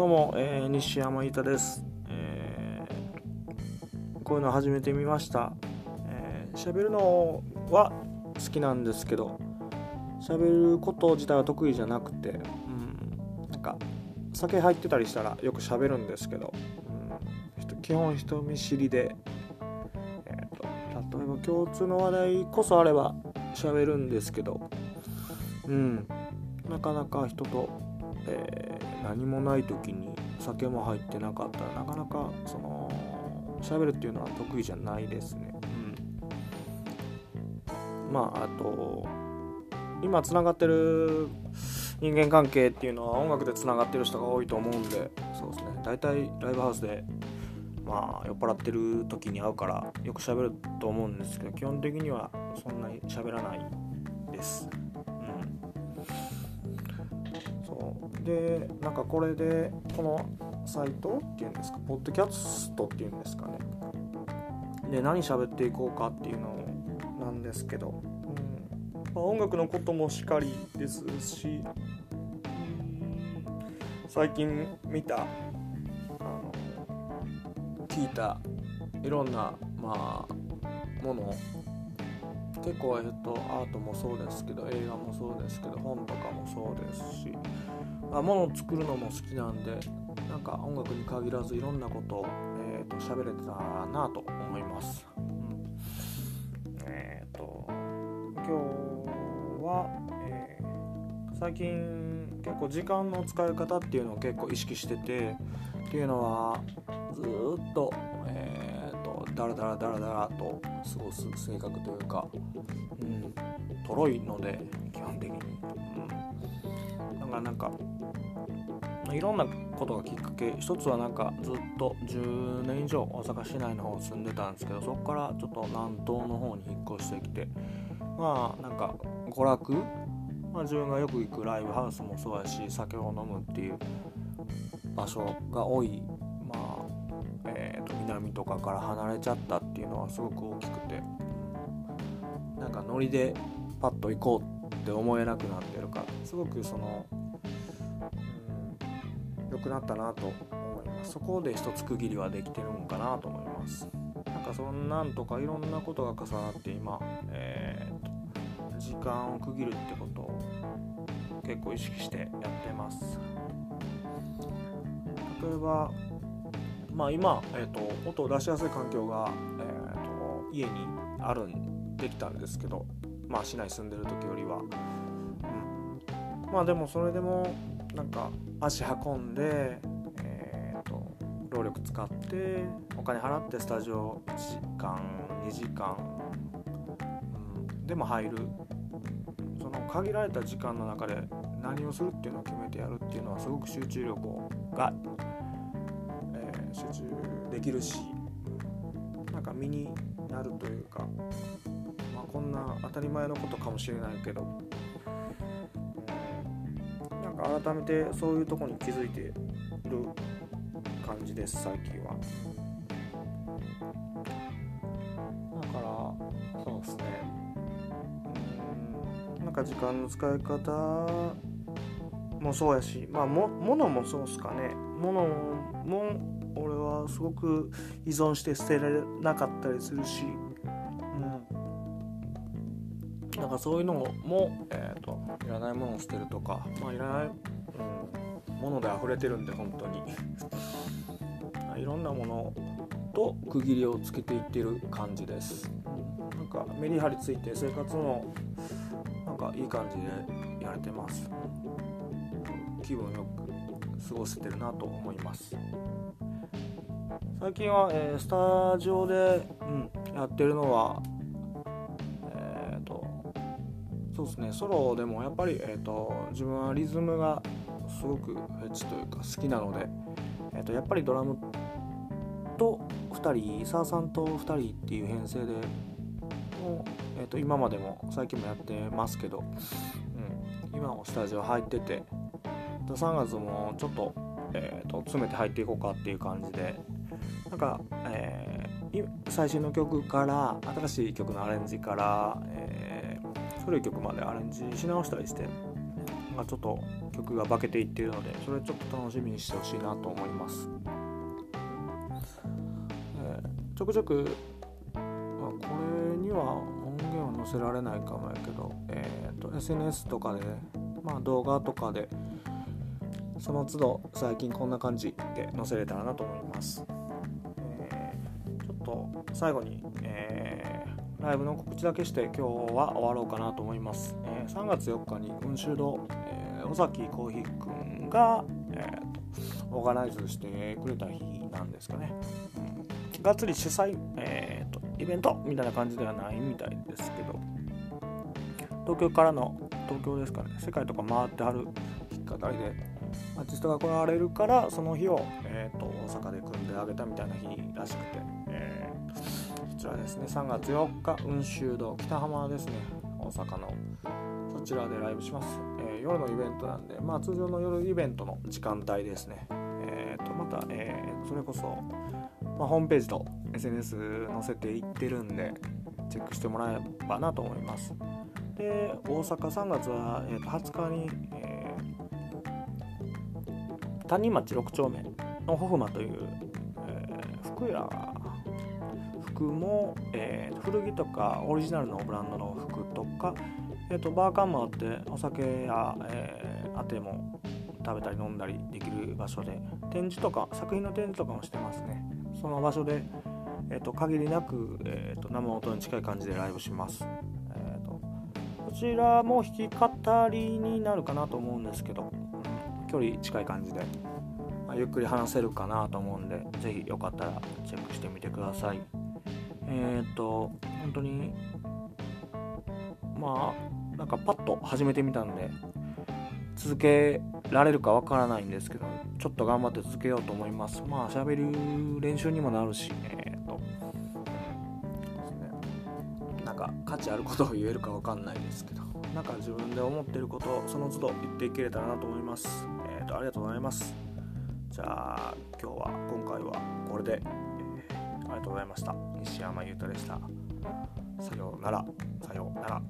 どうも、えー、西山伊太です、えーこういうの始めてみました。喋、るのは好きなんですけど喋ること自体は得意じゃなくて、うん、なんか酒入ってたりしたらよく喋るんですけど、うん、基本人見知りで、えーと例えば共通の話題こそあれば喋るんですけど、うん、なかなか人と、えー何もない時に酒も入ってなかったらなかなかその喋るっていうのは得意じゃないですね。うん、まああと今つながってる人間関係っていうのは音楽でつながってる人が多いと思うんでそうですね大体ライブハウスでまあ酔っ払ってる時に会うからよく喋ると思うんですけど基本的にはそんなに喋らないです。そうでなんかこれでこのサイトっていうんですかポッドキャストっていうんですかね。で何喋っていこうかっていうのなんですけど、うん。まあ、音楽のこともしかりですし最近見たあの聞いたいろんなまあもの結構、えっと、アートもそうですけど映画もそうですけど本とかもそうですし、まあ、物を作るのも好きなんでなんか音楽に限らずいろんなことを、えー、と喋れてたなと思います。うん、えっ、と今日は、えー最近結構時間の使い方っていうのを結構意識しててっていうのはずっ,、とダラダラダラダラと過ごす性格というか、うん、とろいので基本的に。うん、だからなんかいろんなことがきっかけ一つはなんかずっと10年以上大阪市内の方住んでたんですけどそこからちょっと南東の方に引っ越してきてまあなんか娯楽、まあ、自分がよく行くライブハウスもそうやし酒を飲むっていう場所が多い、まあえー、と南とかから離れちゃったっていうのはすごく大きくて。なんかノリでパッと行こうって思えなくなってるかすごくその良くなったなと思います。そこで一つ区切りはできてるんかなと思います。なんかそんなんとかいろんなことが重なって今、えーと時間を区切るってことを結構意識してやってます。例えばまあ今、えー、と音を出しやすい環境が、えー、と家にあるんできたんですけどまあ市内住んでる時よりは、うん、まあでもそれでもなんか足運んで、えー、と労力使ってお金払ってスタジオ1時間2時間、うん、でも入る。その限られた時間の中で何をするっていうのを決めてやるっていうのはすごく集中力が、集中できるしなんか身になるというか、まあ、こんな当たり前のことかもしれないけどなんか改めてそういうとこに気づいてる感じです最近は。だからそうですね。うん。なんか時間の使い方もそうやしまあも物もそうっすかね。物も俺はすごく依存して捨てられなかったりするしうん。なんかそういうのも、えー、といらないものを捨てるとか、まあ、いらない、うん、もので溢れてるんで本当に。いろんなものと区切りをつけていってる感じです。なんかメリハリついて生活もなんかいい感じでやれてます。気分よく過ごせてるなと思います。最近は、えースタジオで、うん、やってるのはえっ、とそうですねソロでもやっぱり、えー、と自分はリズムがすごくフェチというか好きなので、えー、とやっぱりドラムと2人サーさんと2人っていう編成でもう、えー、と今までも最近もやってますけど、うん、今もスタジオ入ってて3月もちょっと,、えー、と詰めて入っていこうかっていう感じでなんか、えー最新の曲から新しい曲のアレンジから、えー古い曲までアレンジし直したりしてがちょっと曲が化けていってるのでそれちょっと楽しみにしてほしいなと思います、えー、ちょくちょく、ま、これには音源は載せられないかもやけど、えーと、SNS とかで、まあ、動画とかでその都度最近こんな感じで載せれたらなと思います、と最後に、えー、ライブの告知だけして今日は終わろうかなと思います、えー、3月4日に今週の、え尾崎コーヒーくんが、えー、オーガナイズしてくれた日なんですかね、うん、がっつり主催、えーと、イベントみたいな感じではないみたいですけど。東京からの東京ですかね。世界とか回ってはるきっかかりでアーティストが来られるからその日を、えーと、大阪で組んであげたみたいな日らしくて、らですね。3月4日雲州堂北浜ですね。大阪のそちらでライブします、えー、夜のイベントなんでまあ通常の夜イベントの時間帯ですね。えー、とまた、えー、それこそ、まあ、ホームページと SNS 載せていってるんでチェックしてもらえればなと思います。で大阪3月は、えー、と20日に、えー谷町6丁目のホフマという、えー、服や服も、えー、古着とかオリジナルのブランドの服とか、えーと、バーカンもあってお酒や、えー、あても食べたり飲んだりできる場所で展示とか作品の展示とかもしてますね。その場所で、えーと、限りなく、えーと、生音に近い感じでライブします、えー、とこちらも弾き語りになるかなと思うんですけど距離近い感じで、ま、ゆっくり話せるかなと思うんで是非よかったらチェックしてみてください。えっ、と本当にまあなんかパッと始めてみたんで続けられるかわからないんですけどちょっと頑張って続けようと思いますまあ喋る練習にもなるしえっ、となんか価値あることを言えるかわかんないですけどなんか自分で思ってることをその都度言っていけれたらなと思います。えっ、と、ありがとうございます。じゃあ、今日は、今回はこれで、りがとうございました。西山裕太でした。さようなら。さようなら。